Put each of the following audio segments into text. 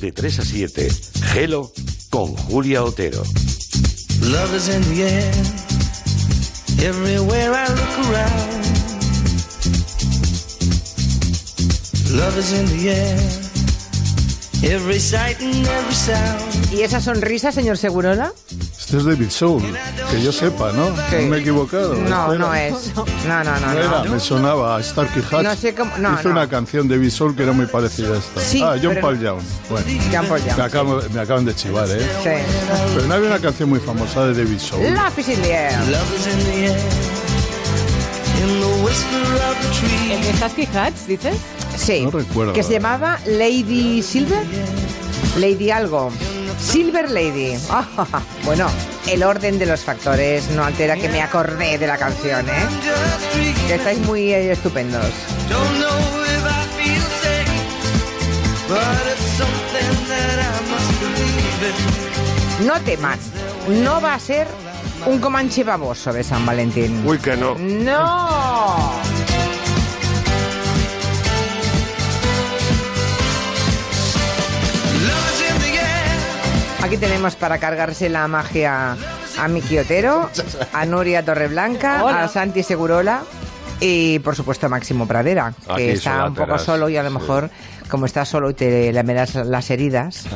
de 3 a 7, Gelo con Julia Otero. Love is in the air. Everywhere I look around. Love is in the air. Every sight and every sound. ¿Y esa sonrisa, señor Segurola? Este es David Soul, que yo sepa, ¿no? Sí. No me he equivocado. No, Este no era- es. No, no, no, No era, no. me sonaba a Starkey Hatch. No sé cómo- no, Hizo no. una canción de David Soul que era muy parecida a esta. Sí, ah, John pero Paul no- Young. Bueno, Jean Paul Young. me, acaban, me acaban de chivar, ¿eh? Sí. Pero no había una canción muy famosa de David Soul. Love is in the air. Love is in the air. In the whisper of the tree. ¿El de Husky Hats, dices? Sí. No recuerdo. Que se llamaba Lady Silver. Lady algo. Silver Lady. Bueno, el orden de los factores no altera que me acordé de la canción, ¿eh? Que estáis muy eh, estupendos. No teman, no va a ser un comanche baboso de San Valentín. Uy, que no. ¡No! Aquí tenemos para cargarse la magia a Miki Otero, a Nuria Torreblanca, Hola. a Santi Segurola y por supuesto Máximo Pradera, que Aquí está un poco solo y a lo sí. mejor como está solo y te lamerás las heridas,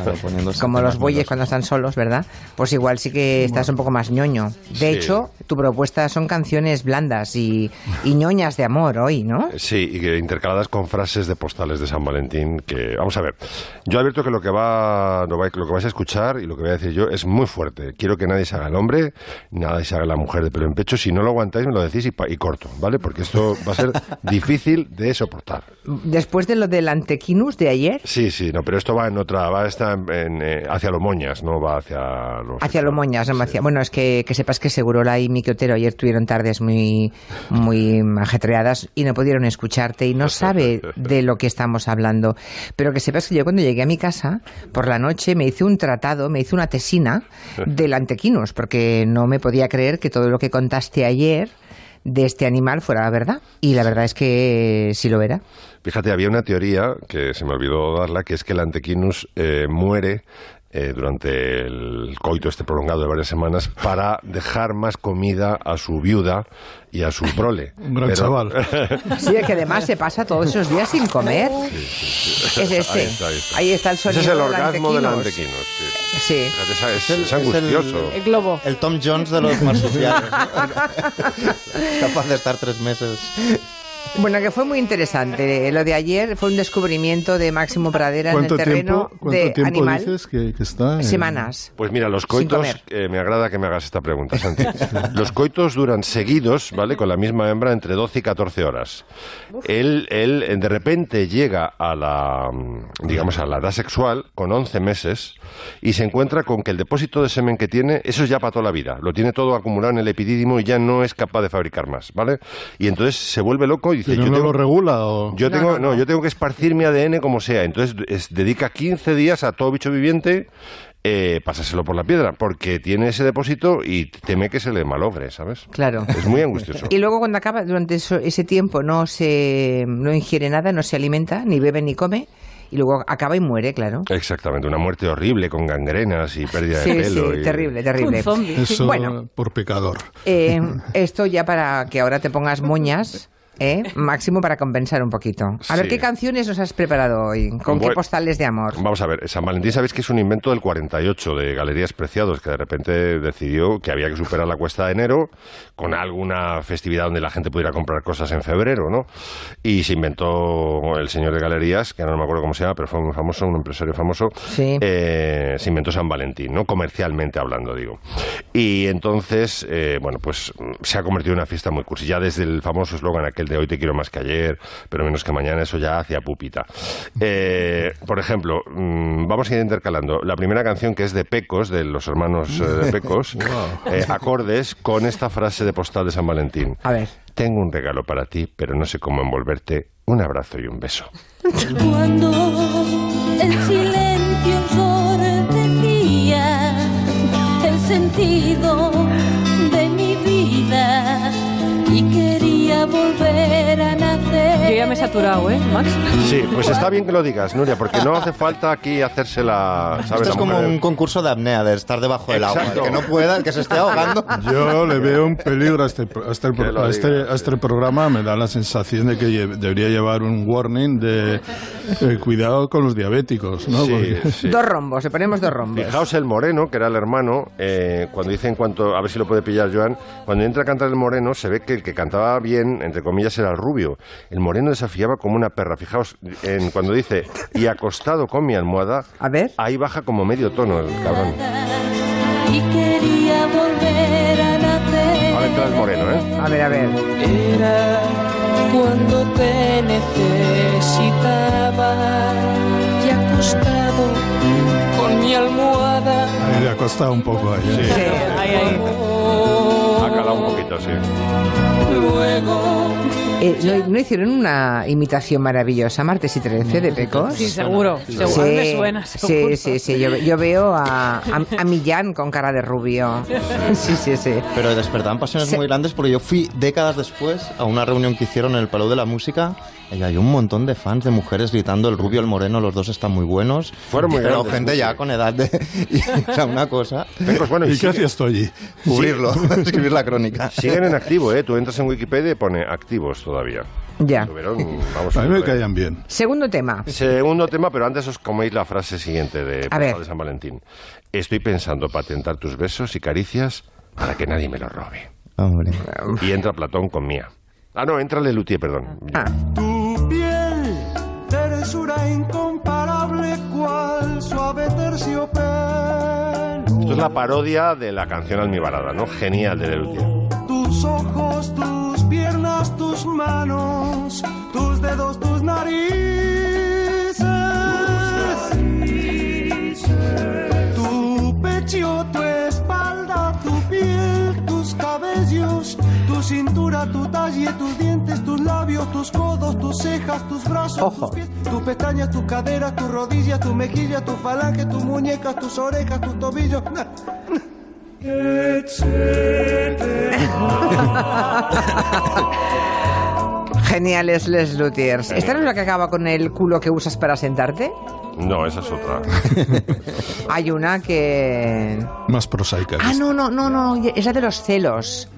como los bueyes cuando están solos, ¿verdad? Pues igual sí que estás un poco más ñoño. De Sí. hecho, tu propuesta son canciones blandas y, y ñoñas de amor hoy, ¿no? Sí, y que intercaladas con frases de postales de San Valentín que... Vamos a ver, yo advierto que lo que, va, lo, va- lo que vais a escuchar y lo que voy a decir yo es muy fuerte. Quiero que nadie se haga el hombre, nadie se haga la mujer de pelo en pecho. Si no lo aguantáis, me lo decís y, pa- y corto, ¿vale? Porque esto va a ser difícil de soportar. Después de lo del antequinus de ayer, Sí, sí, no, pero esto va en otra... Va esta en, eh, hacia los moñas, no va hacia los... Hacia lo moñas, no me hacía- Bueno, es que, que sepas que Segurola y Miki Otero ayer tuvieron tardes muy, muy ajetreadas y no pudieron escucharte y no sabe de lo que estamos hablando. Pero que sepas que yo cuando llegué a mi casa, por la noche me hice un tratado, me hice una tesina del antequinus, porque no me podía creer que todo lo que contaste ayer de este animal fuera verdad. Y la verdad es que sí lo era. Fíjate, había una teoría que se me olvidó darla, que es que el antequinus eh, muere eh, durante el coito este prolongado de varias semanas para dejar más comida a su viuda y a su prole. Un gran Pero- chaval. Sí, que además se pasa todos esos días sin comer. Es este. Ahí está, ahí está. Ahí está el sonido Ese es el orgasmo del antequinus. antequinus. sí. Sí. Fíjate, es, Es el- es es el- angustioso. El globo. El Tom Jones de los marsupiales. Capaz de estar tres meses. Bueno, que fue muy interesante. Lo de ayer fue un descubrimiento de Máximo Pradera en el ¿Cuánto terreno tiempo, cuánto de tiempo animal. dices que, que está? en- Semanas. Pues mira, los coitos, eh, me agrada que me hagas esta pregunta, Santi. Los coitos duran seguidos, ¿vale? Con la misma hembra entre 12 y 14 horas. Él, él eh, de repente llega a la, mm, digamos, a la edad sexual con 11 meses y se encuentra con que el depósito de semen que tiene, eso es ya para toda la vida. Lo tiene todo acumulado en el epidídimo y ya no es capaz de fabricar más, ¿vale? Y entonces se vuelve loco y dice, ¿Pero yo no tengo- lo regula o...? yo No, tengo, no, no, no. yo tengo que esparcir mi ADN como sea. Entonces es- dedica 15 días a todo bicho viviente eh, pasárselo por la piedra, porque tiene ese depósito y teme que se le malogre, ¿sabes? Claro. Es muy angustioso. Y luego cuando acaba, durante eso- ese tiempo no se no ingiere nada, no se alimenta, ni bebe ni come, y luego acaba y muere, claro. Exactamente, una muerte horrible con gangrenas y pérdida Sí, de sí, pelo. y- terrible, terrible. Un zombie. Eso Bueno. por pecador. Eh, esto ya para que ahora te pongas moñas, ¿eh? máximo para compensar un poquito. A ver, Sí. ¿qué canciones nos has preparado hoy? ¿Con qué Bueno, postales de amor? Vamos a ver, San Valentín sabéis que es un invento del 48 de Galerías Preciados, que de repente decidió que había que superar la cuesta de enero con alguna festividad donde la gente pudiera comprar cosas en febrero, ¿no? Y se inventó el señor de Galerías, que no me acuerdo cómo se llama, pero fue muy famoso, un empresario famoso, Sí. eh, se inventó San Valentín, ¿no? Comercialmente hablando, digo. Y entonces, eh, bueno, pues se ha convertido en una fiesta muy cursi. Ya desde el famoso eslogan aquel de hoy te quiero más que ayer, pero menos que mañana, eso ya hacía pupita. Eh, por ejemplo, mm, vamos a ir intercalando la primera canción que es de Pecos, de los hermanos eh, de Pecos, eh, acordes con esta frase de postal de San Valentín. A ver. Tengo un regalo para ti, pero no sé cómo envolverte. Un abrazo y un beso. Cuando el silencio el sentido me he saturado, ¿eh, Max? Sí, pues está bien que lo digas, Nuria, porque no hace falta aquí hacérsela, ¿sabes? Esto es La como un concurso de apnea, de estar debajo del agua. Exacto. El que no pueda, el que se esté ahogando. Yo le veo un peligro a este, a este, a este- a este programa. Me da la sensación de que lle- debería llevar un warning de eh, cuidado con los diabéticos, ¿no? Sí, Porque- sí. Dos rombos, le ponemos dos rombos. Fijaos el moreno, que era el hermano, eh, cuando dice en cuanto, a ver si lo puede pillar Joan, cuando entra a cantar el moreno se ve que el que cantaba bien, entre comillas, era el rubio. El moreno desafiaba como una perra. Fijaos, en, cuando dice, y acostado con mi almohada, A ver. ahí baja como medio tono el cabrón. Y quería volver a nacer. Ahora entra el moreno, ¿eh? A ver, a ver. Era cuando te necesitaba y acostado con mi almohada. Ahí le ha costado un poco ahí. ¿eh? Sí. Ahí, ahí. Ha calado un poquito, sí. Luego Eh, ¿no, no hicieron una imitación maravillosa, martes y 13 de Pecos? Sí, seguro. seguro. Mí me suena, seguro. sí, sí, sí. Yo, yo veo a, a, a Millán con cara de rubio. Sí, sí, sí. Pero despertaban pasiones muy grandes porque yo fui décadas después a una reunión que hicieron en el Palau de la Música y hay un montón de fans de mujeres gritando el rubio, el moreno, los dos están muy buenos. Fueron muy Pero grandes, gente sí. ya con edad de... y, o sea, una cosa... Pecos, bueno, y ¿Y qué hacías tú allí? Cubrirlo, escribir la crónica. siguen en activo, ¿eh? Tú entras en Wikipedia y pone activos todavía. Ya. Tuvieron, vamos A mí me ver. caían bien. Segundo tema. Segundo tema, pero antes os coméis la frase siguiente de, A ver. de San Valentín. Estoy pensando patentar tus besos y caricias para que nadie me los robe. Hombre. Y entra Platón con Mía. Ah, no, entra Lelutier, perdón. Ah, tu piel, tersura incomparable, cual suave terciopelo. Esto es la parodia de la canción Almibarada, ¿no? Genial de Lelutier. Tus ojos, tus piernas, tus manos, tus dedos, tus narices. Tu pecho, tu espalda, tu piel, tus cabellos, tu cintura, tu talle, tus dientes, tus labios, tus codos, tus cejas, tus brazos, Ojo. tus pies, tus pestañas, tus caderas, tus rodillas, tu mejilla, tu falange, tus muñecas, tus orejas, tus tobillos. geniales Les Luthiers. ¿Esta no es la que acaba con el culo que usas para sentarte? No, esa es otra. Hay una que... Más prosaica. Ah, no, no, no, no, es la de los celos.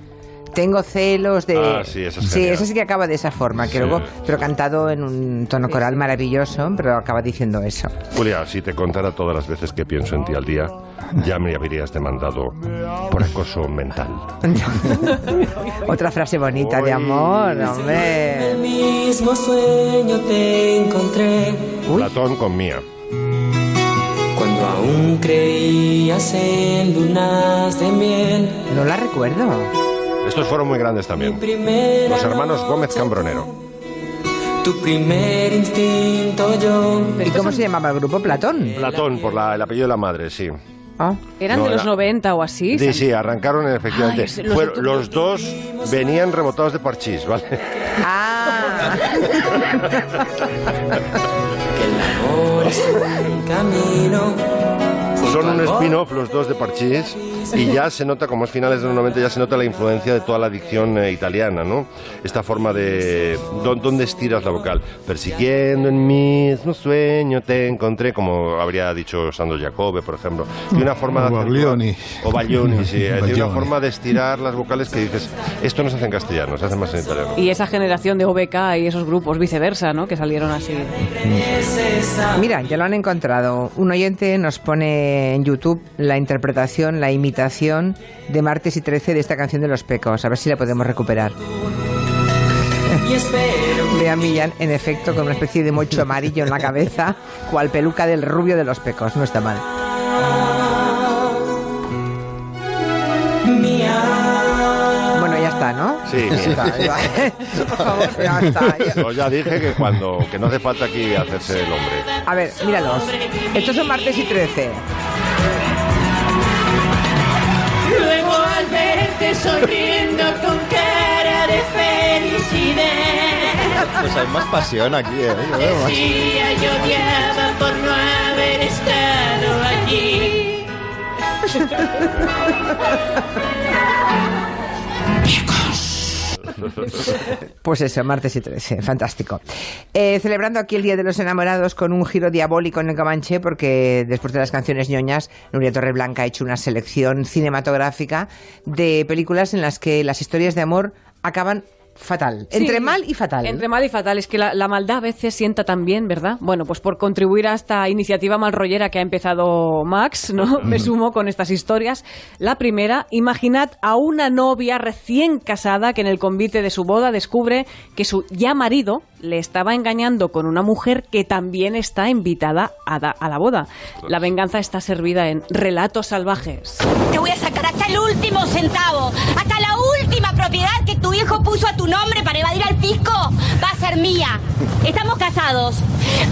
Tengo celos de... Ah, sí, esa es Sí, genial. esa sí que acaba de esa forma, que Sí. luego, pero cantado en un tono coral maravilloso, pero acaba diciendo eso. Julia, si te contara todas las veces que pienso en ti al día, ya me habrías demandado por acoso mental. Otra frase bonita de amor, hombre. mismo sueño te encontré Uy. Platón con Mía. cuando aún creías en lunas de miel. No la recuerdo. Estos fueron muy grandes también. Los hermanos Gómez Cambronero. Tu primer instinto yo. ¿Y cómo se llamaba el grupo? Platón. Platón, por la- el apellido de la madre, sí. Ah. Eran No, de los era- 90 o así. Sí, sí, arrancaron efectivamente. Ay, sí, los Fueron- otros- los dos venían rebotados de parchís, ¿vale? Ah. Que el amor es un camino. Son un spin-off los dos de Parchís y ya se nota, como es finales de los 90, ya se nota la influencia de toda la dicción eh, italiana, ¿no? Esta forma de... ¿dó- ¿Dónde estiras la vocal? Persiguiendo en mismo sueño te encontré, como habría dicho Sandro Jacobe, por ejemplo. Tiene una forma de... Baglioni. O Baglioni, sí. eh, Tiene una Baglioni. forma de estirar las vocales que dices, esto no se hace en castellano, se hace más en italiano. Y esa generación de OBK y esos grupos viceversa, ¿no? Que salieron así. Mira, ya lo han encontrado. Un oyente nos pone en YouTube la interpretación, la imitación de Martes y 13 de esta canción de Los Pecos. A ver si la podemos recuperar. Y espero Ve a Millán, en efecto, con una especie de mocho amarillo en la cabeza, cual peluca del rubio de Los Pecos. No está mal. Sí, Ya está, ya- Por favor, ya está. ya- Yo ya dije que cuando que no hace falta aquí hacerse el hombre. A ver, míralos. Estos son Martes y 13. Luego al verte sonriendo con cara de felicidad, Pues hay más pasión aquí, ¿eh? Yo veo más. decía yo odiaba por no haber estado allí. Pues eso, martes y 13, fantástico. Eh, celebrando aquí el Día de los Enamorados con un giro diabólico en el Comanche, porque después de las canciones ñoñas, Nuria Torreblanca ha hecho una selección cinematográfica de películas en las que las historias de amor acaban fatal. Sí, Entre mal y fatal. Entre mal y fatal. Es que la, la maldad a veces sienta también, ¿verdad? Bueno, pues por contribuir a esta iniciativa malrollera que ha empezado Max, ¿no? Me sumo con estas historias. La primera, imaginad a una novia recién casada que en el convite de su boda descubre que su ya marido le estaba engañando con una mujer que también está invitada a, da- a la boda. La venganza está servida en relatos salvajes. Te voy a sacar hasta el último centavo, la propiedad que tu hijo puso a tu nombre para evadir al fisco. Va a ser mía. Estamos casados,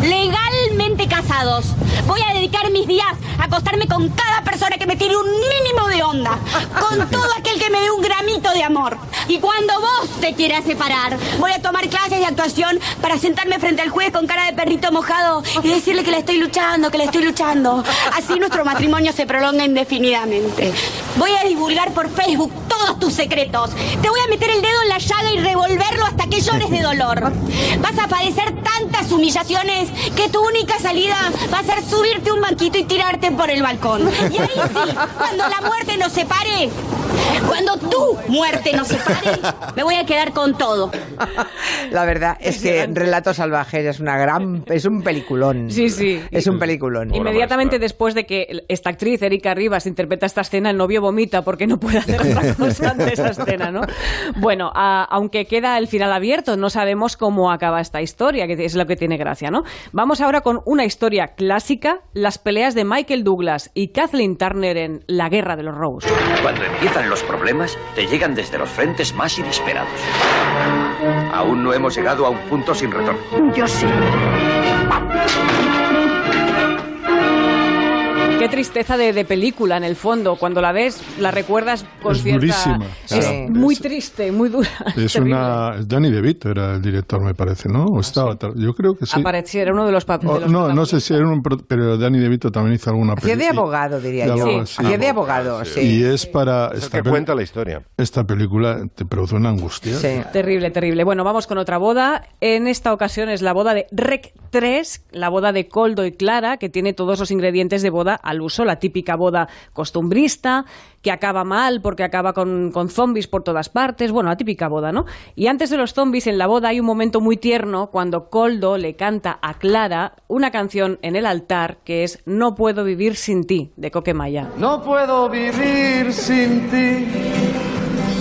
legalmente casados. Voy a dedicar mis días a acostarme con cada persona que me tire un mínimo de onda, con todo aquel que me dé un gramito de amor. Y cuando vos te quieras separar, voy a tomar clases de actuación para sentarme frente al juez con cara de perrito mojado y decirle que le estoy luchando, que le estoy luchando. Así nuestro matrimonio se prolonga indefinidamente. Voy a divulgar por Facebook todos tus secretos. Te voy a meter el dedo en la llaga y revolverlo hasta que llores de dolor. Vas a padecer tantas humillaciones que tu única salida va a ser subirte un banquito y tirarte por el balcón. Y ahí sí, cuando la muerte nos separe, cuando tu muerte nos separe, me voy a quedar con todo. La verdad es que Relatos Salvajes es una gran, es un peliculón. Sí, sí. Es un peliculón. Inmediatamente después de que esta actriz, Erika Rivas, interpreta esta escena, el novio vomita porque no puede hacer otra cosa ante esa escena, ¿no? Bueno, a- aunque queda el final abierto, no sabemos cómo acaba esta historia, que es lo que tiene gracia, ¿no? Vamos ahora con una historia clásica, las peleas de Michael Douglas y Kathleen Turner en La Guerra de los Rose. Cuando los problemas, te llegan desde los frentes más inesperados. Aún no hemos llegado a un punto sin retorno. Yo sé. Qué tristeza de, de película en el fondo. Cuando la ves, la recuerdas con Es cierta. durísima. Es muy triste, muy dura. Es terrible. una. es Danny DeVito era el director, me parece, ¿no? O estaba. tal- Yo creo que sí. Apareció, era uno de los papeles. no, no sé si era un. Pero Danny DeVito también hizo alguna Hacía de película. abogado, diría De yo. abogado, sí. Hacía de abogado, sí. Y es para. Es el que cuenta la historia. Esta película te produce una angustia. Sí. Terrible, terrible. Bueno, vamos con otra boda. En esta ocasión es la boda de Rec 3, la boda de Coldo y Clara, que tiene todos los ingredientes de boda al uso, la típica boda costumbrista, que acaba mal porque acaba con, con zombies por todas partes. Bueno, la típica boda, ¿no? Y antes de los zombies, en la boda hay un momento muy tierno cuando Coldo le canta a Clara una canción en el altar que es No puedo vivir sin ti, de Coquemaya. No puedo vivir sin ti,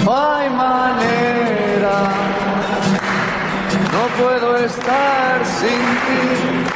no hay manera. No puedo estar sin ti.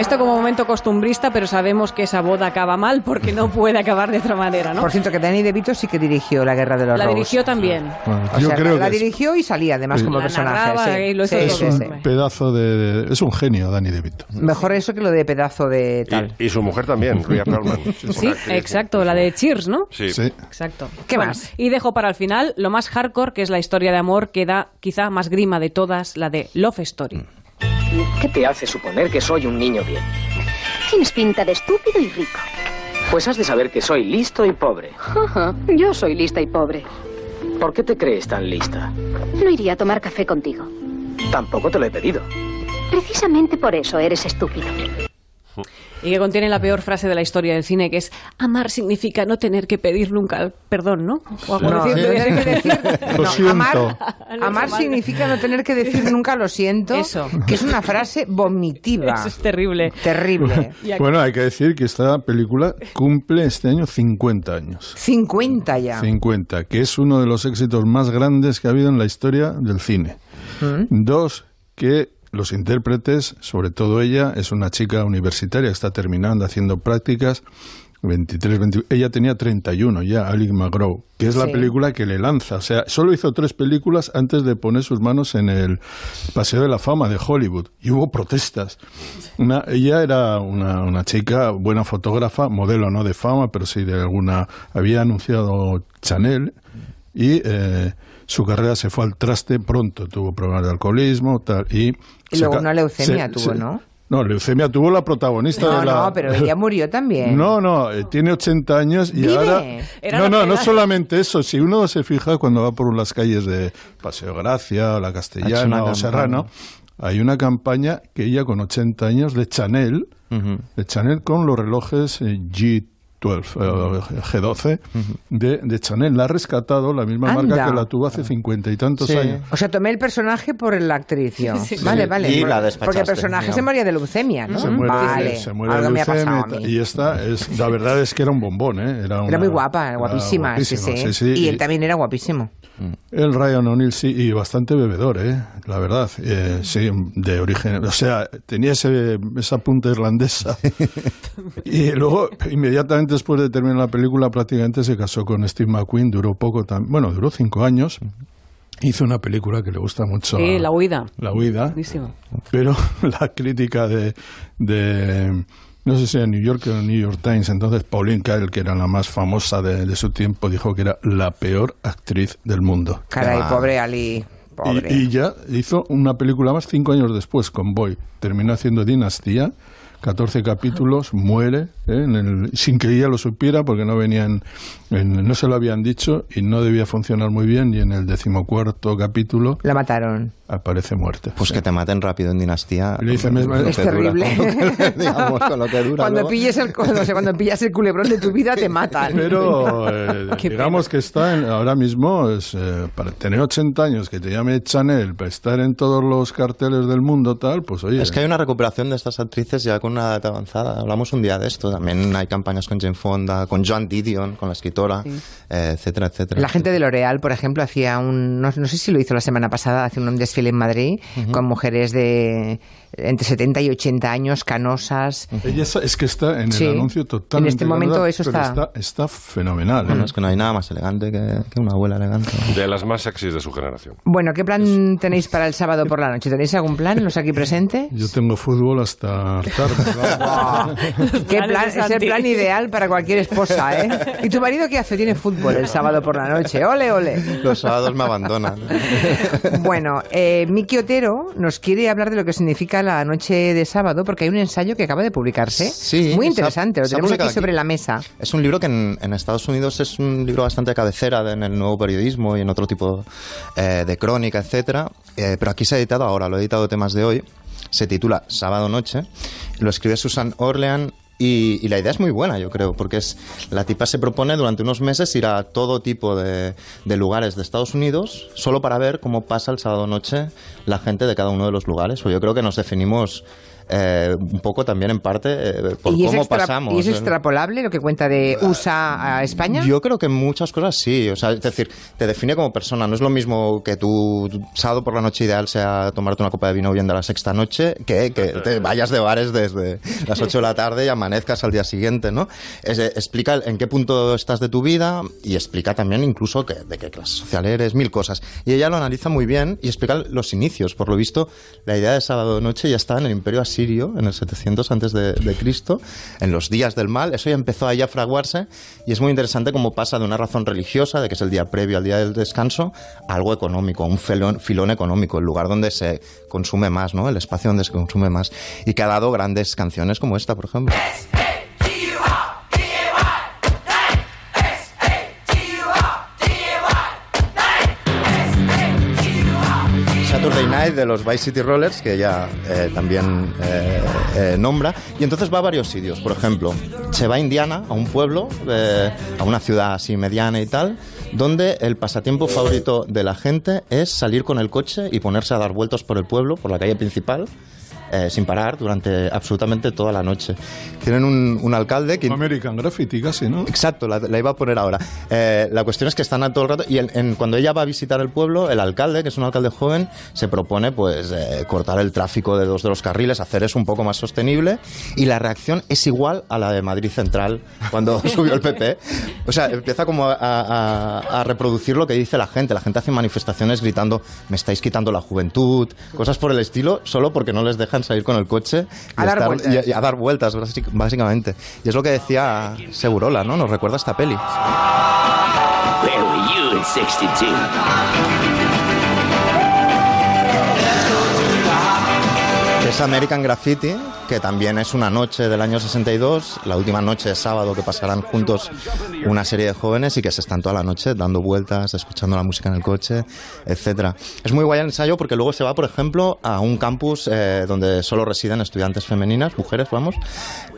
Esto como momento costumbrista, pero sabemos que esa boda acaba mal porque no puede acabar de otra manera, ¿no? Por cierto, que Danny DeVito sí que dirigió La Guerra de los La Rose. dirigió también. Bueno, O yo sea, creo la que es- dirigió y salía además Sí. como La personaje. narraba sí. y lo hizo Sí, es un pedazo de, es un genio Danny DeVito. Mejor eso que lo de pedazo de tal. Y, y su mujer también, Ria Perlman. Sí, exacto, la de Cheers, ¿no? Sí. Sí. Exacto. ¿Qué Bueno, más? Y dejo para el final lo más hardcore, que es la historia de amor que da quizá más grima de todas, la de Love Story. ¿Qué te hace suponer que soy un niño bien? Tienes pinta de estúpido y rico. Pues has de saber que soy listo y pobre. Yo soy lista y pobre. ¿Por qué te crees tan lista? No iría a tomar café contigo. Tampoco te lo he pedido. Precisamente por eso eres estúpido. Y que contiene la peor frase de la historia del cine, que es amar significa no tener que pedir nunca perdón, ¿no? O algo No, que decir. Lo No, siento. amar, amar significa no tener que decir nunca lo siento, Eso. que es una frase vomitiva. Eso es terrible. Terrible. Bueno, hay que decir que esta película cumple este año 50 años. 50 ya. 50, que es uno de los éxitos más grandes que ha habido en la historia del cine. Dos, que los intérpretes, sobre todo ella, es una chica universitaria, está terminando haciendo prácticas. 23, 20 ella tenía 31 ya, Alec McGraw, que es la Sí. película que le lanza. O sea, solo hizo tres películas antes de poner sus manos en el Paseo de la Fama de Hollywood. Y hubo protestas. Una- ella era una, una chica, buena fotógrafa, modelo no de fama, pero sí de alguna... Había anunciado Chanel y eh, su carrera se fue al traste pronto. Tuvo problemas de alcoholismo tal, y... Y luego una leucemia se, tuvo, se, ¿no? No, leucemia tuvo la protagonista no, de la. No, pero ella murió también. No, no, eh, tiene 80 años y ¿Vive? ahora. Era no, no, no solamente eso. Si uno se fija cuando va por las calles de Paseo Gracia, o La Castellana o Serrano, hay una campaña que ella con 80 años de Chanel, uh -huh. de Chanel con los relojes eh, G eh, G12 de, de, Chanel. La ha rescatado la misma marca que la tuvo hace cincuenta y tantos años. O sea, tomé el personaje por la actriz. Sí, vale, vale. Y la Porque el personaje se moría de leucemia, ¿no? Se muere, se muere de leucemia. Y esta, es, la verdad es que era un bombón, ¿eh? Era, muy guapa, guapísima. Guapísima sí, sí. Y él también era guapísimo. El Ryan O'Neill sí, y bastante bebedor, ¿eh? La verdad. Eh, sí, de origen. O sea, tenía ese, esa punta irlandesa. y luego, inmediatamente después de terminar la película, prácticamente se casó con Steve McQueen. Duró poco, tam- bueno, duró cinco años. Hizo una película que le gusta mucho. Sí, a- La huida. La huida. Buenísimo. Pero la crítica de, de no sé si era New York o New York Times, entonces Pauline Kael, que era la más famosa de, de su tiempo, dijo que era la peor actriz del mundo. Caray, va. pobre Ali. Pobre. Y, y ya hizo una película más cinco años después con Boy. Terminó haciendo Dinastía, 14 capítulos, muere, ¿eh? en el- sin que ella lo supiera porque no venían, en- no se lo habían dicho y no debía funcionar muy bien. Y en el decimocuarto capítulo La mataron. aparece muerte. Pues que te maten rápido en dinastía. Le dice, con lo "Es dura, terrible". con lo que- digamos, con lo que dura. Cuando pilles, el, cuando, cuando pillas el culebrón de tu vida, te matan. Pero eh, digamos que está en- ahora mismo, es, eh, para tener 80 años, que te llame Chanel, para estar en todos los carteles del mundo, tal, pues oye. Es que hay una recuperación de estas actrices ya con una edad avanzada. Hablamos un día de esto. También hay campañas con Jane Fonda, con Joan Didion, con la escritora, eh, etcétera, etcétera. La gente de L'Oreal, por ejemplo, hacía un. No, no sé si lo hizo la semana pasada, hace un desfile en Madrid con mujeres de entre 70 y 80 años, canosas. Ella está- es que está en Sí. el anuncio totalmente. En este momento ganada, eso pero está- está. fenomenal. Bueno, ¿eh? es que no hay nada más elegante que, que una abuela elegante. De las más sexys de su generación. Bueno, ¿qué plan tenéis para el sábado por la noche? ¿Tenéis algún plan, los aquí presentes? Yo tengo fútbol hasta tarde. ¿Qué plan? Es el plan ideal para cualquier esposa, ¿eh? ¿Y tu marido qué hace? Tiene fútbol el sábado por la noche. ¡Ole, ole! Los sábados me abandonan. Bueno, eh, Miki Otero nos quiere hablar de lo que significa la noche de sábado, porque hay un ensayo que acaba de publicarse. Sí, Muy interesante, lo tenemos aquí sobre aquí. la mesa. Es un libro que en, en Estados Unidos es un libro bastante cabecera de- en el nuevo periodismo y en otro tipo eh, de crónica, etcétera. Eh, pero aquí se ha editado ahora, lo he editado temas de hoy. Se titula Sábado Noche. Lo escribe Susan Orlean. Y, la idea es muy buena, yo creo, porque es la tipa se propone durante unos meses ir a todo tipo de, de lugares de Estados Unidos solo para ver cómo pasa el sábado noche la gente de cada uno de los lugares. O yo creo que nos definimos eh, un poco también en parte eh, por ¿Y es, cómo pasamos. ¿Y es extrapolable lo que cuenta de USA a España? Yo creo que muchas cosas sí, o sea, es decir, te define como persona. No es lo mismo que tu sábado por la noche ideal sea tomarte una copa de vino viendo la sexta noche que que te vayas de bares desde las 8 de la tarde y amanezcas al día siguiente, ¿no? Es- eh, explica en qué punto estás de tu vida y explica también incluso que, de qué clase social eres, mil cosas. Y ella lo analiza muy bien y explica los inicios. Por lo visto, la idea de sábado noche ya está en el imperio en el 700 antes de, Cristo, en los días del mal. Eso ya empezó a fraguarse y es muy interesante cómo pasa de una razón religiosa, de que es el día previo al día del descanso, a algo económico, un filón, filón económico, el lugar donde se consume más, ¿no? El espacio donde se consume más. Y que ha dado grandes canciones como esta, por ejemplo. De los Vice City Rollers, que ella eh, también eh, eh, nombra. Y entonces va a varios sitios. Por ejemplo, se va a Indiana, a un pueblo, a una ciudad así mediana y tal, donde el pasatiempo favorito de la gente es salir con el coche y ponerse a dar vueltas por el pueblo, por la calle principal. Eh, sin parar durante absolutamente toda la noche. Tienen un, un alcalde que American Graffiti casi, ¿no? Exacto, la, la iba a poner ahora. Eh, la cuestión es que están a todo el rato y en- en- cuando ella va a visitar el pueblo, el alcalde, que es un alcalde joven, se propone pues eh, cortar el tráfico de dos de los carriles, hacer eso un poco más sostenible y la reacción es igual a la de Madrid Central cuando subió el PP. O sea, empieza como a, a- a reproducir lo que dice la gente. La gente hace manifestaciones gritando, me estáis quitando la juventud, cosas por el estilo, solo porque no les dejan salir con el coche y, A dar vueltas. y- y a dar vueltas, básic- básicamente. Y es lo que decía Segurola, ¿no? Nos recuerda esta peli. Where were you in 62? Es American Graffiti, que también es una noche del año 62, la última noche de sábado que pasarán juntos una serie de jóvenes y que se están toda la noche dando vueltas, escuchando la música en el coche, etcétera. Es muy guay el ensayo porque luego se va, por ejemplo, a un campus eh, donde solo residen estudiantes femeninas, mujeres, vamos,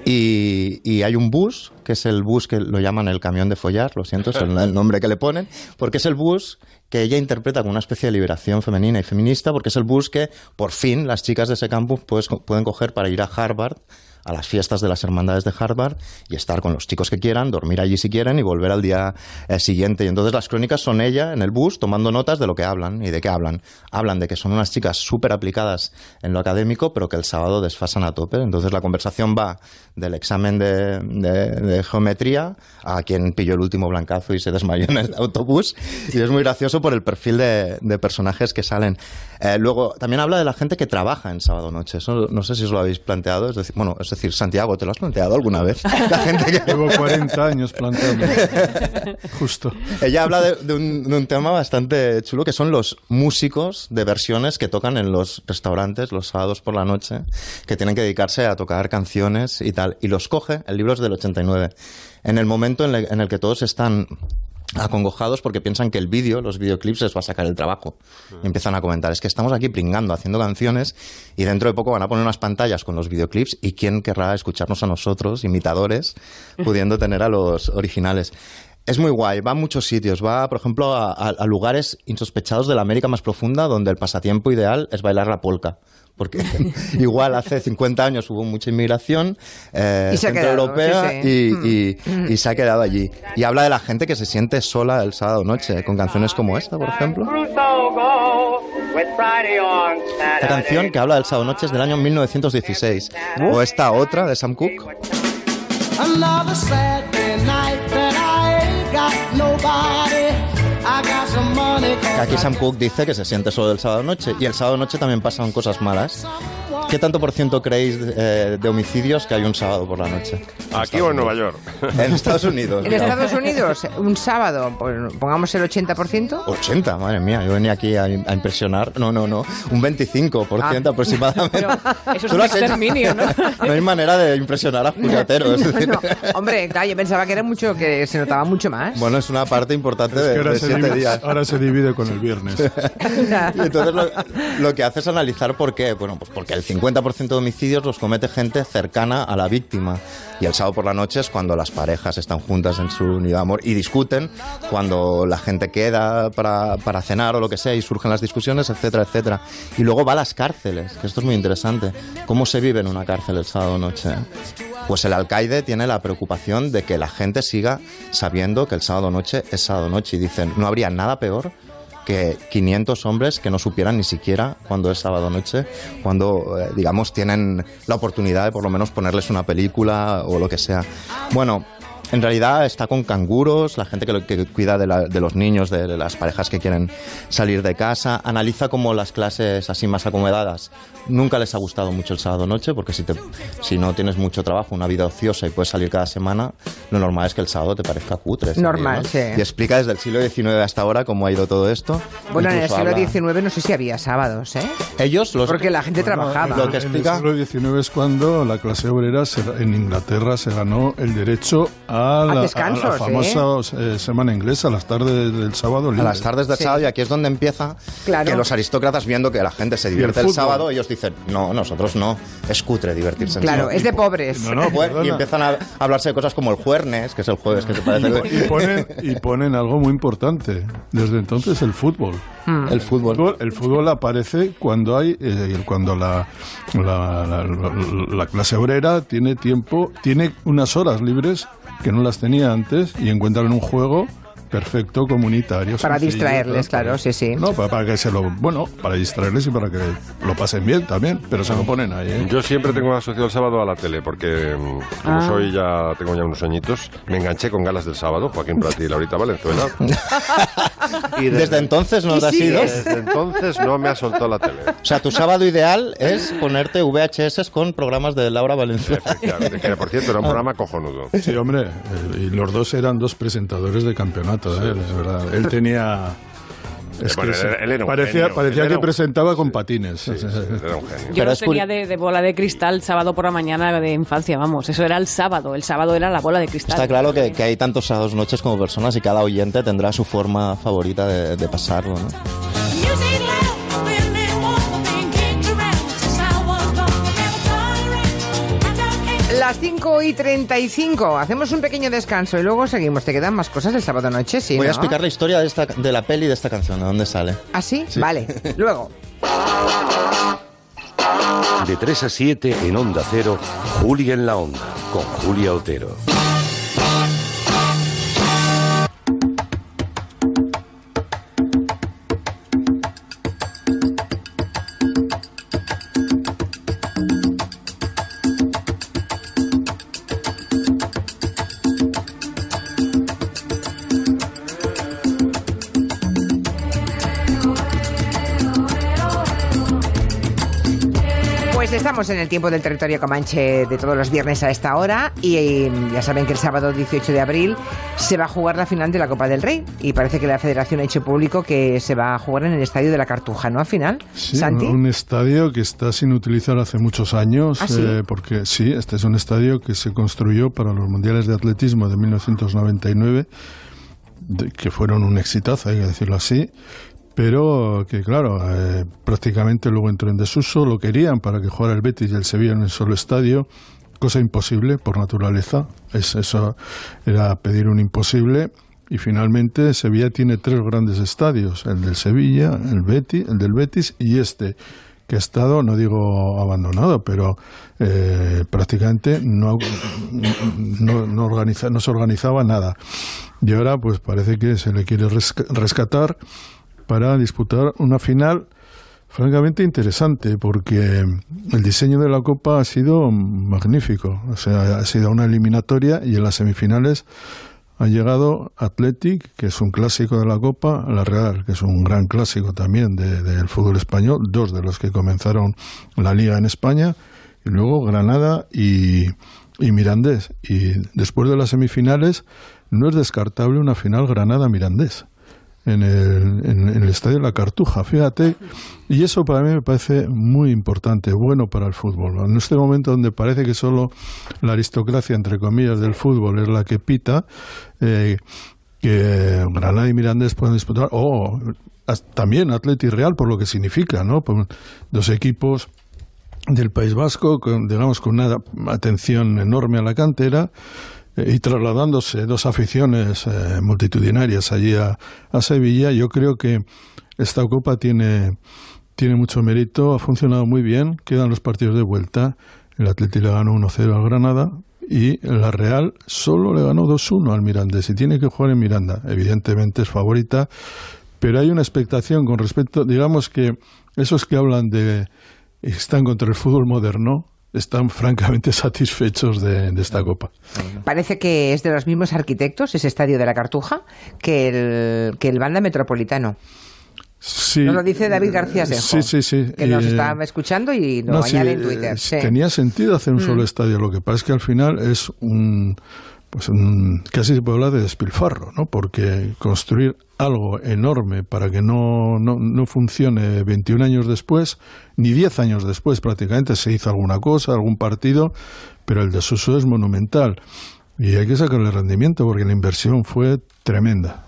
y, y hay un bus, que es el bus que lo llaman el camión de follar, lo siento, es el, el nombre que le ponen, porque es el bus que ella interpreta como una especie de liberación femenina y feminista, porque es el bus que, por fin, las chicas de ese campus pues, pueden coger para ir a Harvard a las fiestas de las hermandades de Harvard y estar con los chicos que quieran, dormir allí si quieren y volver al día eh, siguiente. Y entonces las crónicas son ella en el bus tomando notas de lo que hablan y de qué hablan. Hablan de que son unas chicas súper aplicadas en lo académico, pero que el sábado desfasan a tope. Entonces la conversación va del examen de, geometría a quien pilló el último blancazo y se desmayó en el autobús. Y es muy gracioso por el perfil de, de personajes que salen. Eh, luego, también habla de la gente que trabaja en sábado noche. Eso no sé si os lo habéis planteado. Es decir, bueno, es decir, Santiago, ¿te lo has planteado alguna vez? La gente que... Llevo 40 años planteando. Justo. Ella habla de, de un, de un tema bastante chulo que son los músicos de versiones que tocan en los restaurantes los sábados por la noche, que tienen que dedicarse a tocar canciones y tal. Y los coge, el libro es del 89, en el momento en el que todos están acongojados porque piensan que el vídeo, los videoclips, les va a sacar el trabajo. Y empiezan a comentar, es que estamos aquí pringando, haciendo canciones, y dentro de poco van a poner unas pantallas con los videoclips, y quién querrá escucharnos a nosotros, imitadores, pudiendo tener a los originales. Es muy guay, va a muchos sitios, va, por ejemplo, a, a- a lugares insospechados de la América más profunda, donde el pasatiempo ideal es bailar la polka. Porque igual hace 50 años hubo mucha inmigración eh, centroeuropea sí, sí. y- y- y se ha quedado allí. Y habla de la gente que se siente sola el sábado noche, con canciones como esta, por ejemplo. Esta canción que habla del sábado noche es del año 1916. O esta otra de Sam Cooke. Aquí Sam Cooke dice que se siente solo el sábado noche. Y el sábado noche también pasan cosas malas. ¿Qué tanto por ciento creéis eh, de homicidios que hay un sábado por la noche? ¿Aquí o en Nueva York? En Estados Unidos. En. Estados Unidos, un sábado, pues, pongamos el 80%. 80, madre mía, yo venía aquí a, a impresionar. No, no, no, un 25% Ah. aproximadamente. Pero eso es un exterminio, ¿no? No hay manera de impresionar a puñateros. es decir, No, hombre, claro, yo pensaba que era mucho, que se notaba mucho más. Bueno, es una parte importante Es de, que ahora de se, siete divide, días. ahora se divide con el viernes. Y entonces lo, lo que hace es analizar por qué. Bueno, pues porque el 50% de homicidios los comete gente cercana a la víctima. Y el sábado por la noche es cuando las parejas están juntas en su unidad de amor y discuten, cuando la gente queda para, para cenar o lo que sea y surgen las discusiones, etcétera, etcétera. Y luego va a las cárceles, que esto es muy interesante. ¿Cómo se vive en una cárcel el sábado noche? Pues el alcaide tiene la preocupación de que la gente siga sabiendo que el sábado noche es sábado noche y dicen, no habría nada peor que 500 hombres que no supieran ni siquiera cuando es sábado noche, cuando, eh, digamos, tienen la oportunidad de por lo menos ponerles una película o lo que sea. Bueno, en realidad está con canguros, la gente que, lo- que cuida de, la- de los niños, de, de las parejas que quieren salir de casa, analiza cómo las clases así más acomodadas nunca les ha gustado mucho el sábado noche, porque si, te, si no tienes mucho trabajo, una vida ociosa y puedes salir cada semana, lo normal es que el sábado te parezca cutre. Normal, ¿no? sí. Y explica desde el siglo XIX hasta ahora cómo ha ido todo esto. Bueno, en el Incluso siglo habla- XIX no sé si había sábados, ¿eh? Ellos, los... Porque la gente trabajaba. Lo que En explica- el siglo XIX es cuando la clase obrera se- en Inglaterra se ganó el derecho a la, descansos, a la famosa eh, semana inglesa, a las tardes del sábado A libre. las tardes del Sí. sábado, y aquí es donde empieza Claro. que los aristócratas, viendo que la gente se divierte el, fútbol. sábado, ellos dicen, no, nosotros no, es cutre divertirse el Claro, sábado". es de pobres. No, no, y empiezan a hablarse de cosas como el jueves, que es el jueves que se parece Y ponen, y ponen algo muy importante. Desde entonces el fútbol. el fútbol. fútbol- el fútbol aparece cuando hay eh, cuando la, la, la- la- la clase obrera tiene tiempo, tiene unas horas libres que no las tenía antes y encuentran un juego perfecto comunitario Para sencillo, distraerles, claro, sí, sí. no para, para que se lo bueno para distraerles y para que lo pasen bien también pero se lo ponen ahí ¿eh? Yo siempre tengo asociado el sábado a la tele, porque mm, como Ah. soy ya, tengo ya unos añitos, me enganché con galas del sábado, Joaquín Prati y Laurita Valenzuela. y Desde entonces no te has ido. Desde entonces no me ha soltado la tele. O sea, tu sábado ideal es ponerte VHS con programas de Laura Valenzuela. Efectivamente, que por cierto era un programa cojonudo. sí hombre eh, y los dos eran dos presentadores de campeonato ¿eh? verdad él tenía Es Bueno, que él- se- él era un parecía genio, parecía él que un- presentaba con patines. Sí, sí, era un genio. Yo Pero lo es tenía de, de bola de cristal sábado por la mañana de infancia, vamos. Eso era el sábado. El sábado era la bola de cristal. Está claro que, que hay tantos sábados noches como personas y cada oyente tendrá su forma favorita de, de pasarlo, ¿no? Las 5 y 35. Hacemos un pequeño descanso y luego seguimos. ¿Te quedan más cosas el sábado noche? Sí, Voy a explicar la historia de, esta, de la peli de esta canción, de dónde sale. ¿Ah, sí? Vale. Luego. De 3 a 7 en Onda Cero, Julia en la Onda, con Julia Otero. Estamos en el tiempo del territorio comanche de todos los viernes a esta hora y eh, ya saben que el sábado 18 de abril se va a jugar la final de la Copa del Rey y parece que la federación ha hecho público que se va a jugar en el estadio de la Cartuja, ¿no? Al final, Sí, Santi. un estadio que está sin utilizar hace muchos años, ¿Ah, sí? eh, porque sí, este es un estadio que se construyó para los Mundiales de Atletismo de 1999, de- que fueron un exitazo, hay que decirlo así, pero que claro, eh, prácticamente luego entró en desuso, lo querían para que jugara el Betis y el Sevilla en el solo estadio, cosa imposible por naturaleza, es, eso era pedir un imposible. Y finalmente Sevilla tiene tres grandes estadios, el del Sevilla, el Betis, el del Betis y este que ha estado, no digo abandonado, pero eh, prácticamente no, no, no, organiza- no se organizaba nada. Y ahora pues parece que se le quiere resca- rescatar para disputar una final francamente interesante porque el diseño de la Copa ha sido magnífico. O sea, ha sido una eliminatoria y en las semifinales ha llegado Athletic, que es un clásico de la Copa, la Real, que es un gran clásico también de- del fútbol español, dos de los que comenzaron la liga en España, y luego Granada y, y Mirandés. Y después de las semifinales no es descartable una final Granada-Mirandés en el, en, en el estadio la Cartuja, fíjate, y eso para mí me parece muy importante, bueno para el fútbol. En este momento donde parece que solo la aristocracia, entre comillas, del fútbol es la que pita, eh, que Granada y Mirandés pueden disputar, o as- también Atleti Real, por lo que significa, ¿no? Dos equipos del País Vasco, digamos, con una atención enorme a la cantera, y trasladándose dos aficiones eh, multitudinarias allí a, a Sevilla, yo creo que esta Copa tiene, tiene mucho mérito, ha funcionado muy bien, quedan los partidos de vuelta, el Atleti le ganó 1-0 al Granada y la Real solo le ganó 2-1 al Mirandés y tiene que jugar en Miranda, evidentemente es favorita, pero hay una expectación con respecto, digamos que esos que hablan de están contra el fútbol moderno, están francamente satisfechos de, de esta copa. Parece que es de los mismos arquitectos, ese estadio de la Cartuja, que el, que el Banda Metropolitano. Sí, Nos lo dice David García Senjo, Sí, sí, sí. que nos Eh, está escuchando y lo no, sí, añade en eh, Twitter. sí. Tenía sentido hacer un Mm. solo estadio. Lo que pasa es que al final es un, pues un, casi se puede hablar de despilfarro, ¿no? Porque construir algo enorme para que no, no, no funcione 21 años después, ni 10 años después prácticamente se hizo alguna cosa, algún partido, pero el desuso es monumental. Y hay que sacarle rendimiento porque la inversión fue tremenda.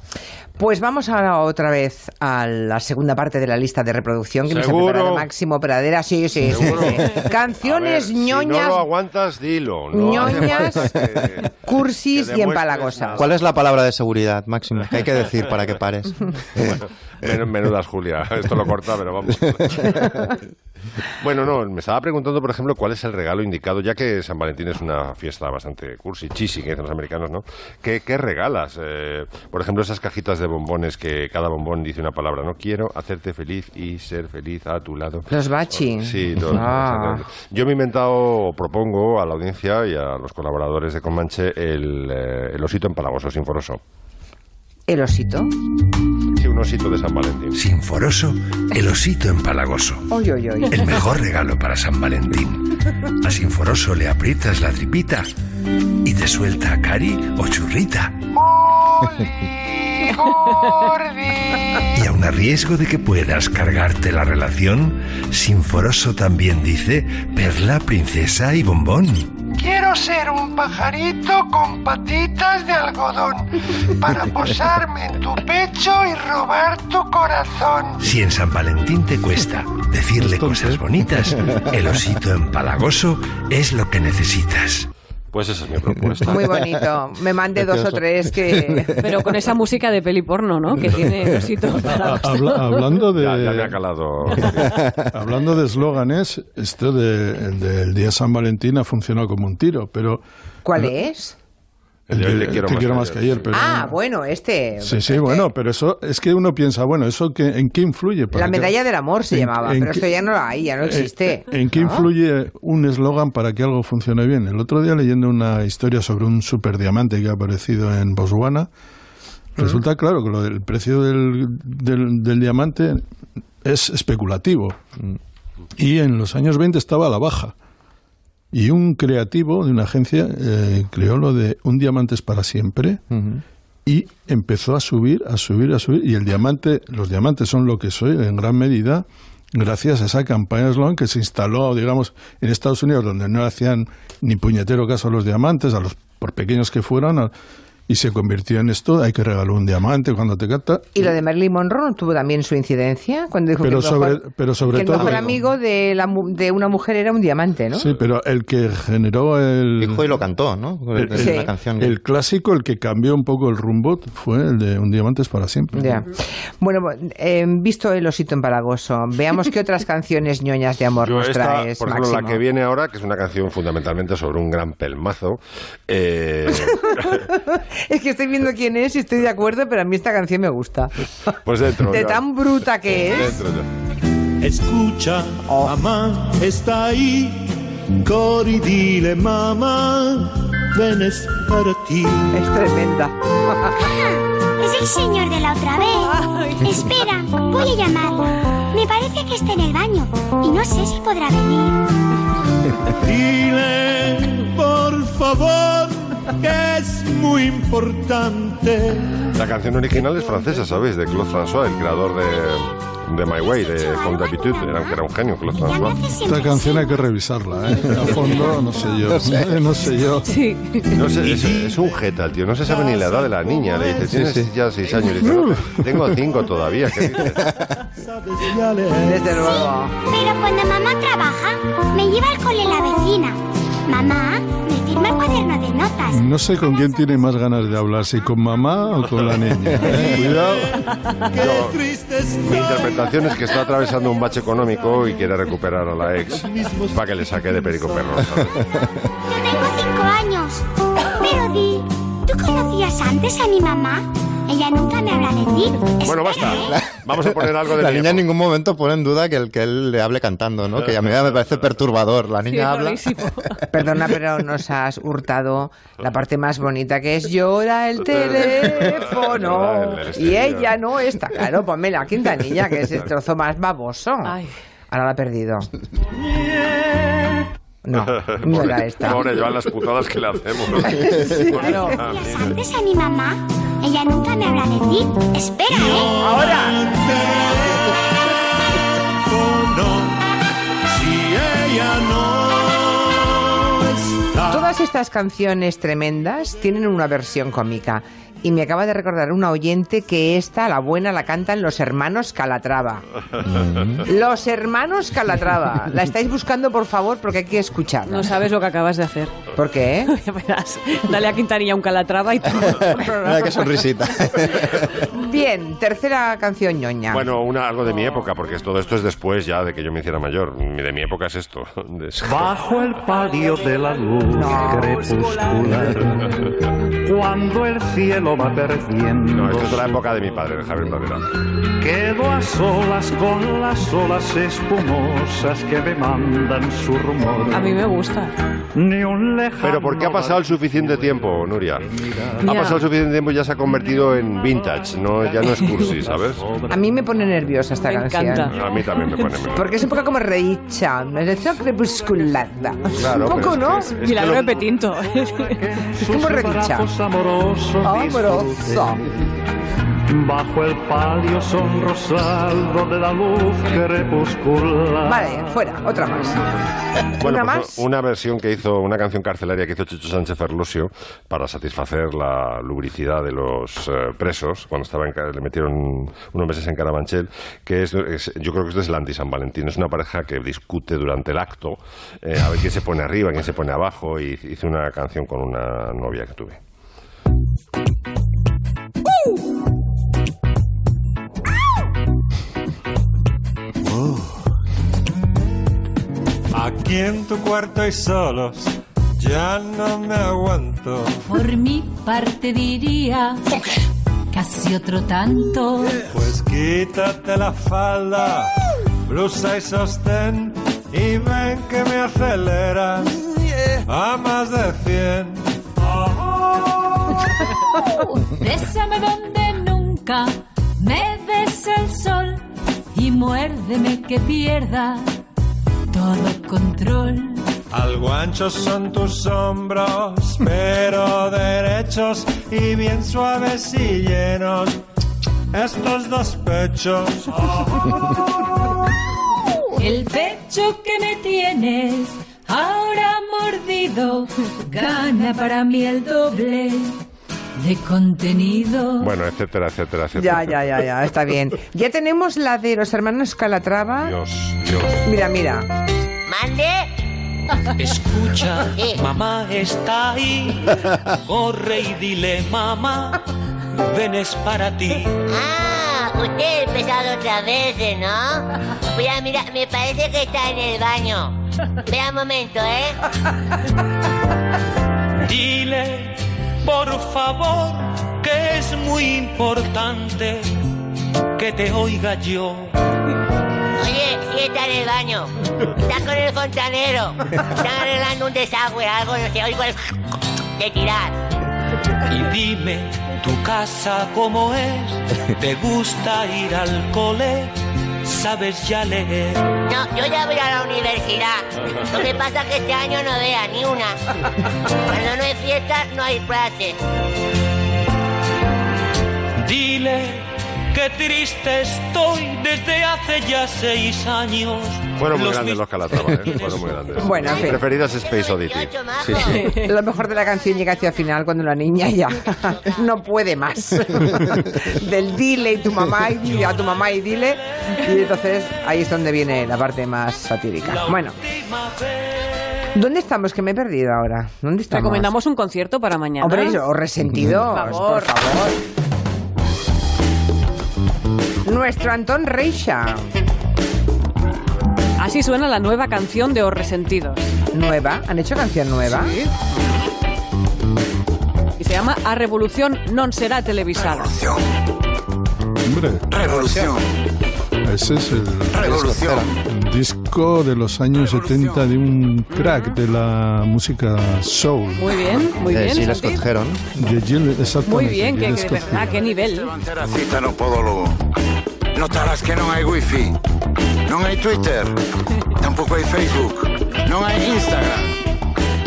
Pues vamos ahora otra vez a la segunda parte de la lista de reproducción que nos ha ¿Seguro? preparado Máximo Pradera. Sí, sí, sí. ¿Seguro? sí. Canciones Si ñoñas, no lo aguantas, dilo. No ñoñas, que- cursis que y nada. ¿Cuál es la palabra de seguridad, Máximo? ¿Qué hay que decir para que pares? Men- Menudas, Julia. Esto lo corta, pero vamos. Bueno, no, me estaba preguntando, por ejemplo, cuál es el regalo indicado, ya que San Valentín es una fiesta bastante cursi, chisi, que dicen los americanos, ¿no? ¿Qué, qué regalas? Eh, por ejemplo, esas cajitas de bombones que cada bombón dice una palabra, ¿no? Quiero hacerte feliz y ser feliz a tu lado. Los bachi. Sí, todo. Ah. Yo me he inventado, o propongo a la audiencia y a los colaboradores de Comanche el, eh, el osito empalagoso, sinforoso. ¿El osito? Sí, un osito de San Valentín. Sinforoso, el osito empalagoso. Oy, oy, oy. El mejor regalo para San Valentín. A Sinforoso le aprietas la tripita y te suelta cari o churrita. Y aun a riesgo de que puedas cargarte la relación, Sinforoso también dice perla, princesa y bombón. Quiero ser un pajarito con patitas de algodón para posarme en tu pecho y robar tu corazón. Si en San Valentín te cuesta decirle cosas bonitas, el osito empalagoso es lo que necesitas. Pues esa es mi propuesta. Muy bonito. Me mande dos o tres que... Pero con esa música de peli porno, ¿no? Que tiene osito para Habla- hablando de... Ya, ya me ha calado. Hablando de eslóganes, esto de- el del día San Valentín ha funcionado como un tiro, pero... ¿Cuál es? El de- te quiero más que que ayer, pero... Ah, bueno, este. Sí, sí, bueno, pero eso es que uno piensa, bueno, ¿eso que, en qué influye? para La que- medalla del amor se en- llamaba, en pero esto ya no la hay, ya no existe. Eh, ¿En qué ¿no? influye un eslogan para que algo funcione bien? El otro día leyendo una historia sobre un superdiamante que ha aparecido en Botswana, resulta claro que lo del precio del, del- del diamante es especulativo. Y en los años 20 estaba a la baja. Y un creativo de una agencia eh, creó lo de un diamante es para siempre y empezó a subir, a subir, a subir. Y el diamante, los diamantes son lo que soy en gran medida gracias a esa campaña Sloan que se instaló, digamos, en Estados Unidos, donde no hacían ni puñetero caso a los diamantes, a los por pequeños que fueran, a- y se convirtió en esto, hay que regalar un diamante cuando te canta. Y lo de Marilyn Monroe no tuvo también su incidencia cuando dijo Pero que, el mejor, sobre- pero sobre que el todo- mejor amigo de, la, mu- de una mujer era un diamante, ¿no? Sí, pero el que generó el... Dijo y lo cantó, ¿no? El, Es Sí. una canción. el clásico, el que cambió un poco el rumbo, fue el de Un diamante es para siempre. Ya. Bueno, eh, visto el osito empalagoso, veamos qué otras canciones ñoñas de amor Yo nos esta, traes, por ejemplo, Máximo. la que viene ahora, que es una canción fundamentalmente sobre un gran pelmazo. eh, Es que estoy viendo quién es y estoy de acuerdo, pero a mí esta canción me gusta. pues dentro. De ya. tan bruta que es. Dentro ya. Escucha, mamá está ahí. Cori, dile, mamá, ven es para ti. Es tremenda. Es el señor de la otra vez. Espera, voy a llamar. Me parece que está en el baño y no sé si podrá venir. Dile, por favor, que es muy importante. La canción original es francesa, ¿sabéis? De Claude François, el creador de, de My Way, de Comme d'habitude. Era, era un genio, Claude François. Esta canción hay que revisarla, ¿eh? A fondo, no sé yo. No sé, yo. Sí. No sé, es, es un jeta, tío. No se sabe ni la edad de la niña. Le dice, tienes ya seis años. Y dice, no, tengo cinco todavía. ¿qué dices? Desde luego. Pero cuando mamá trabaja, me lleva al cole la vecina. Mamá, el cuaderno de notas. No sé con quién tiene más ganas de hablar, si con mamá o con la niña. ¿eh? Cuidado. Yo- mi interpretación es que está atravesando un bache económico y quiere recuperar a la ex para que le saque de perico perro. ¿sabes? Yo tengo cinco años. Pero di, ¿tú conocías antes a mi mamá? Ella nunca me habla de ti. Bueno, basta. Vamos a poner algo de La niña en ningún momento pone en duda que, el, que él le hable cantando, ¿no? Que a mí me parece perturbador. La niña habla. Perdona, pero nos has hurtado la parte más bonita que es llora el teléfono El- el y ella no está. Claro, ponme la quintanilla, que es el trozo más baboso. Ahora la he perdido. No, no era esta. Pobre Joan, las putadas que le hacemos. Sí. Claro. esta ¿Conocías mierda. antes a mi mamá? Ella nunca me habla de ti. Espera, ¿eh? Ahora. Todas estas canciones tremendas tienen una versión cómica. Y me acaba de recordar una oyente que esta, la buena, la cantan los hermanos Calatrava. Los hermanos Calatrava. La estáis buscando, por favor, porque hay que escucharla. No sabes lo que acabas de hacer. ¿Por qué? Verás. Dale a Quintanilla un calatrava y todo. Mira qué sonrisita. Bien, tercera canción ñoña. Bueno, una, algo de mi época, porque todo esto es después ya de que yo me hiciera mayor. De mi época es esto. De- Bajo el palio de la luz crepuscular, cuando el cielo va perdiendo, No, esto es la época de mi padre, de Javier Pradera. quedo a solas con las olas espumosas que me mandan su rumor. A mí me gusta. Ni un lejano Pero ¿por qué ha pasado el suficiente tiempo, Nuria? Ha Ya. pasado el suficiente tiempo y ya se ha convertido en vintage, no, ya no es cursi, ¿sabes? A mí me pone nerviosa esta Me canción. encanta. A mí también me pone... Porque es un poco como redicha, es crepusculada. Claro, un poco, ¿no? es que- es que Milagro lo- de Petinto. Es como brazos amorosos Bajo el palio sonrosado de la luz crepuscular. Vale, fuera, otra más. Bueno, ¿Una pues, más? Una versión que hizo, una canción carcelaria que hizo Chucho Sánchez Ferlosio para satisfacer la lubricidad de los eh, presos cuando estaba en, ca- le metieron unos meses en Carabanchel, que es, es- yo creo que esto es el anti-San Valentín. Es una pareja que discute durante el acto eh, a ver quién se pone arriba, quién se pone abajo y hice una canción con una novia que tuve. Aquí en tu cuarto y solos, ya no me aguanto. Por mi parte diría casi otro tanto. Pues quítate la falda, blusa y sostén, y ven que me aceleras a más de cien. Bésame donde nunca me des el sol y muérdeme que pierda todo control. Algo anchos son tus hombros, pero derechos y bien suaves y llenos. Estos dos pechos. El pecho que me tienes ahora mordido gana para mí el doble de contenido. Bueno, etcétera, etcétera, etcétera. Ya, ya, ya, ya, está bien. Ya tenemos la de los hermanos Calatrava. Dios, Dios. Mira, mira. ¿Mande? Escucha, mamá está ahí. Corre y dile, mamá, ven es para ti. Ah, usted ha empezado otra vez, ¿eh, ¿no? Mira, mira, me parece que está en el baño. Espera un momento, ¿eh? Dile, por favor, que es muy importante que te oiga yo. Oye, sí está en el baño. Está con el fontanero. Están arreglando un desagüe, algo, no sé, oigo el de tirar. Y dime, tu casa cómo es, te gusta ir al cole, sabes ya leer. No, yo ya voy a la universidad. Lo que pasa es que este año no vea ni una. Cuando no hay fiesta, no hay clase. Dile que triste estoy desde hace ya seis años. Fueron muy Los grandes los Calatrava, ¿eh? Fueron muy grandes. Bueno, en Mi fin. preferido es Space Oddity. Lo mejor de la canción llega hacia el final cuando la niña ya no puede más. Del dile y tu mamá y a tu mamá y dile. Y entonces ahí es donde viene la parte más satírica. Bueno. ¿Dónde estamos? Que me he perdido ahora. ¿Dónde estamos? Recomendamos un concierto para mañana. Hombre, o resentidos, Por favor. por favor. Nuestro Antón Reixa. Así suena la nueva canción de Os Resentidos. ¿Nueva? ¿Han hecho canción nueva? Sí. Y se llama A Revolución non será televisada. Hombre. Revolución. Ese es el, Revolución. Disco de los años 70 de un crack de la música soul. Muy bien, muy De bien. Gilles Santi. Scott Heron. De Gilles- exactamente, Muy bien, que, Gilles que- ¿a qué nivel? No podólogo. Notarás que non hai wifi, non hai Twitter, tampouco hai Facebook, non hai Instagram.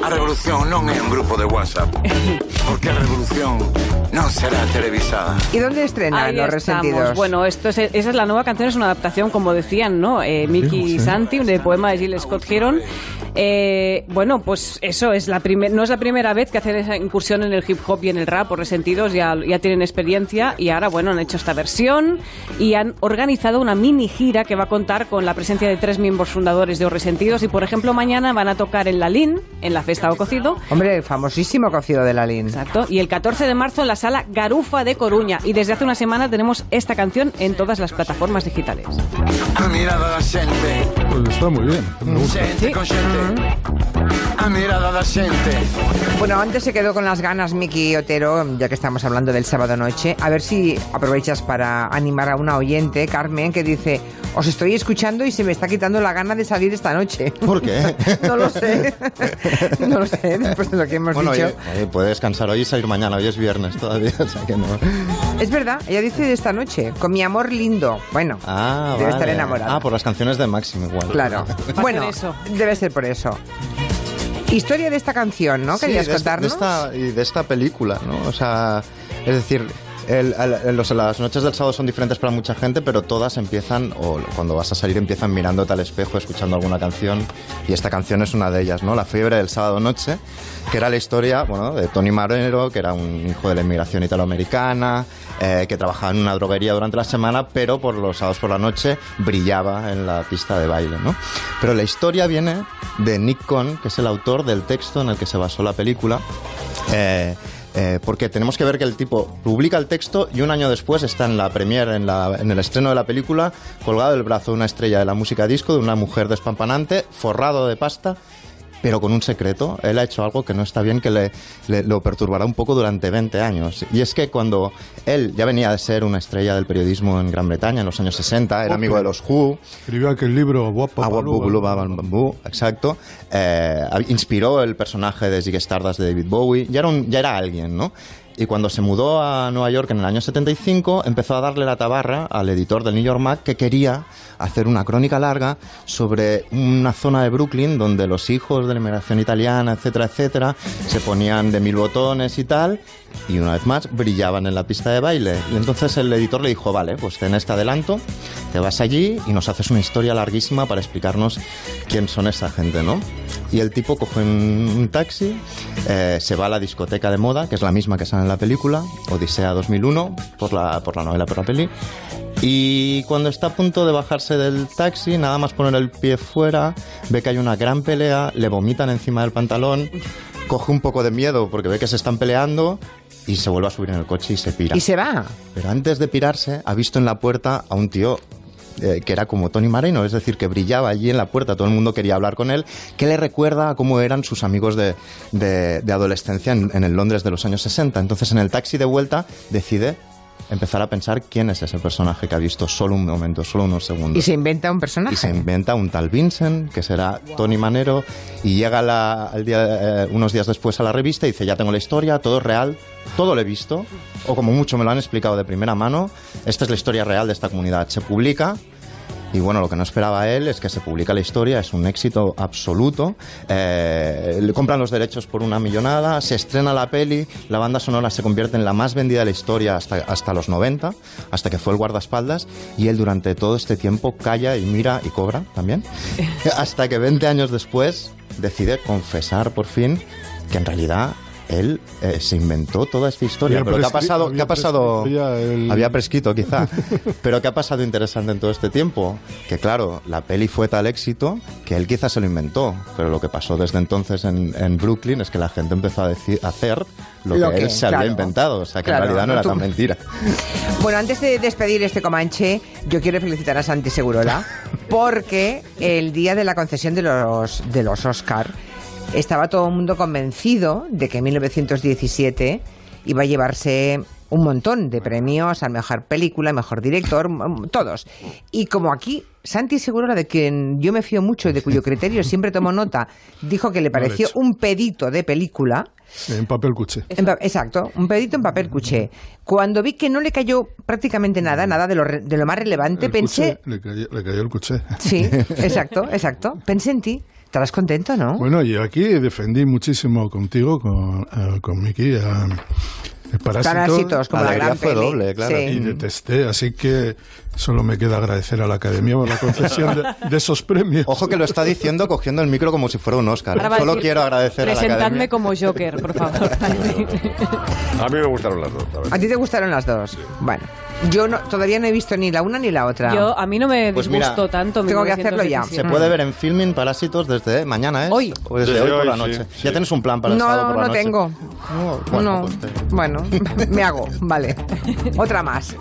A revolución non é un grupo de WhatsApp, porque a revolución non será televisada. ¿Y dónde estrenan Ahí Los estamos. Resentidos? Bueno, esto es, esa es la nueva canción, es una adaptación, como decían, ¿no? Eh, Mickey Sí, sí. Santi, de poema de Gilles Scott Heron. Eh, bueno, pues eso es la primer, no es la primera vez que hacen esa incursión en el hip hop y en el rap, por resentidos, ya, ya tienen experiencia y ahora, bueno, han hecho esta versión y han organizado una mini gira que va a contar con la presencia de tres miembros fundadores de Os Resentidos y, por ejemplo, mañana van a tocar en La Lin, en la Festa o Cocido, Hombre, famosísimo cocido de la Lin. Exacto. Y el 14 de marzo en la sala Garufa de Coruña. Y desde hace una semana tenemos esta canción en todas las plataformas digitales. Pues está muy bien. Me gusta. A mirada da xente. Bueno, antes se quedó con las ganas Miki Otero, ya que estamos hablando del sábado noche. A ver si aprovechas para animar a una oyente, Carmen, que dice: Os estoy escuchando y se me está quitando la gana de salir esta noche. ¿Por qué? no lo sé. no lo sé, después de lo que hemos Bueno, dicho. oye, oye, puede descansar hoy y salir mañana. Hoy es viernes todavía, o sea que no. Es verdad, ella dice de esta noche, con mi amor lindo. Bueno, Ah, debe vale. estar enamorada. Ah, por las canciones de Máximo igual. Claro. Bueno, debe ser por eso. Historia de esta canción, ¿no? Sí, Querías esta- contarnos. de esta, y de esta película, ¿no? O sea, es decir, El- el- los- las noches del sábado son diferentes para mucha gente, pero todas empiezan, o cuando vas a salir, empiezan mirándote al espejo, escuchando alguna canción. Y esta canción es una de ellas, ¿no? La fiebre del sábado noche, que era la historia, bueno, de Tony Marrero, que era un hijo de la inmigración italoamericana, eh, que trabajaba en una droguería durante la semana, pero por los sábados por la noche brillaba en la pista de baile, ¿no? Pero la historia viene de Nick Cohn, que es el autor del texto en el que se basó la película. Eh, eh, porque tenemos que ver que el tipo publica el texto y un año después está en la premiere, en, la- en el estreno de la película, colgado del brazo de una estrella de la música disco, de una mujer despampanante, forrado de pasta, pero con un secreto. Él ha hecho algo que no está bien, que le, le- lo perturbará un poco durante 20 años. Y es que cuando él ya venía de ser una estrella del periodismo en Gran Bretaña en los años 60, era amigo de los Who, Escribió aquel libro Babal Bambú, exacto. Eh, inspiró el personaje de Ziggy Stardust de David Bowie. Ya era, un- ya era alguien, ¿no? Y cuando se mudó a Nueva York en el año 75, empezó a darle la tabarra al editor del New York Mag que quería hacer una crónica larga sobre una zona de Brooklyn donde los hijos de la inmigración italiana, etcétera, etcétera, se ponían de mil botones y tal, y una vez más brillaban en la pista de baile. Y entonces el editor le dijo, vale, pues ten este adelanto, te vas allí y nos haces una historia larguísima para explicarnos quién son esa gente, ¿no? Y el tipo coge un, un taxi, eh, se va a la discoteca de moda, que es la misma que sale en la película, Odisea 2001, por la, por la novela, por la peli. Y cuando está a punto de bajarse del taxi, nada más poner el pie fuera, ve que hay una gran pelea, le vomitan encima del pantalón, coge un poco de miedo porque ve que se están peleando y se vuelve a subir en el coche y se pira. Y se va. Pero antes de pirarse, ha visto en la puerta a un tío eh, que era como Tony Marino, es decir, que brillaba allí en la puerta, todo el mundo quería hablar con él, que le recuerda a cómo eran sus amigos de, de- de adolescencia en, en el Londres de los años 60. Entonces, en el taxi de vuelta, decide empezar a pensar quién es ese personaje que ha visto solo un momento, solo unos segundos. Y se inventa un Y personaje. se inventa un tal Vincent, que será Tony Manero, y llega la- al día, eh, unos días después a la revista y dice, ya tengo la historia, todo es real, todo lo he visto, o como mucho me lo han explicado de primera mano, esta es la historia real de esta comunidad. Se publica, y bueno, lo que no esperaba él es que se publica la historia, es un éxito absoluto. Eh, le compran los derechos por una millonada, se estrena la peli, la banda sonora se convierte en la más vendida de la historia hasta, hasta los 90, hasta que fue el guardaespaldas, y él durante todo este tiempo calla y mira y cobra también, hasta que 20 años después decide confesar por fin que en realidad él eh, se inventó toda esta historia. Había Pero ¿qué ha pasado? había ¿Qué ha pasado? el- Había prescrito, quizá. Pero ¿qué ha pasado interesante en todo este tiempo? Que claro, la peli fue tal éxito que él quizá se lo inventó. Pero lo que pasó desde entonces en, en Brooklyn es que la gente empezó a, decir, a hacer lo, Lo que, que, él se había inventado. O sea, que Claro, en realidad no no era tú. tan mentira. Bueno, antes de despedir este Comanche, yo quiero felicitar a Santi Segurola porque el día de la concesión de los, de los Oscar estaba todo el mundo convencido de que en 1917 iba a llevarse un montón de premios a mejor película, mejor director, todos. Y como aquí Santi Segurola, de quien yo me fío mucho y de cuyo criterio siempre tomo nota, dijo que le pareció un pedito de película, En papel cuché. en pa- exacto, un pedito en papel cuché. Cuando vi que no le cayó prácticamente nada, nada de lo, re- de lo más relevante, El pensé... cuché, le, cayó, le cayó el cuché. Sí, exacto, exacto. Pensé en ti. Estarás contento, ¿no? Bueno, y aquí defendí muchísimo contigo, con, eh, con Miki, a el Parásito. Parásitos, como la gran fue peli. doble, claro. Sí. Y detesté, así que solo me queda agradecer a la Academia por la concesión de, de esos premios. Ojo que lo está diciendo cogiendo el micro como si fuera un Oscar. Ahora Solo decir, quiero agradecer a la Presentadme como Joker, por favor. A mí me gustaron las dos. ¿A ti te gustaron las dos? Bueno, yo no, todavía no he visto ni la una ni la otra. Yo, a mí no me Pues mira, disgustó tanto. tengo que hacerlo ya. 1917. Se puede ver en Filming Parásitos desde mañana, ¿eh? Hoy. O desde, Desde hoy por hoy, la noche. sí. Ya tienes un plan para el sábado no, por la no noche. tengo. No, bueno, no. pues te- Bueno, me hago, vale. Otra más.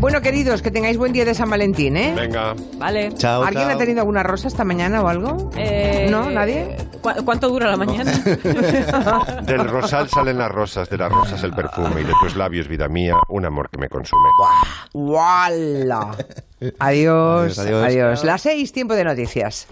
Bueno, queridos, que tengáis buen día de San Valentín, ¿eh? Venga. Vale. Chao, ¿Alguien chao. ha tenido alguna rosa esta mañana o algo? Eh, ¿No? ¿Nadie? ¿cu- ¿Cuánto dura la mañana? Del rosal salen las rosas, de las rosas el perfume y de tus labios, vida mía, un amor que me consume. ¡Wala! Adiós, Adiós, adiós. adiós. Las seis, tiempo de noticias.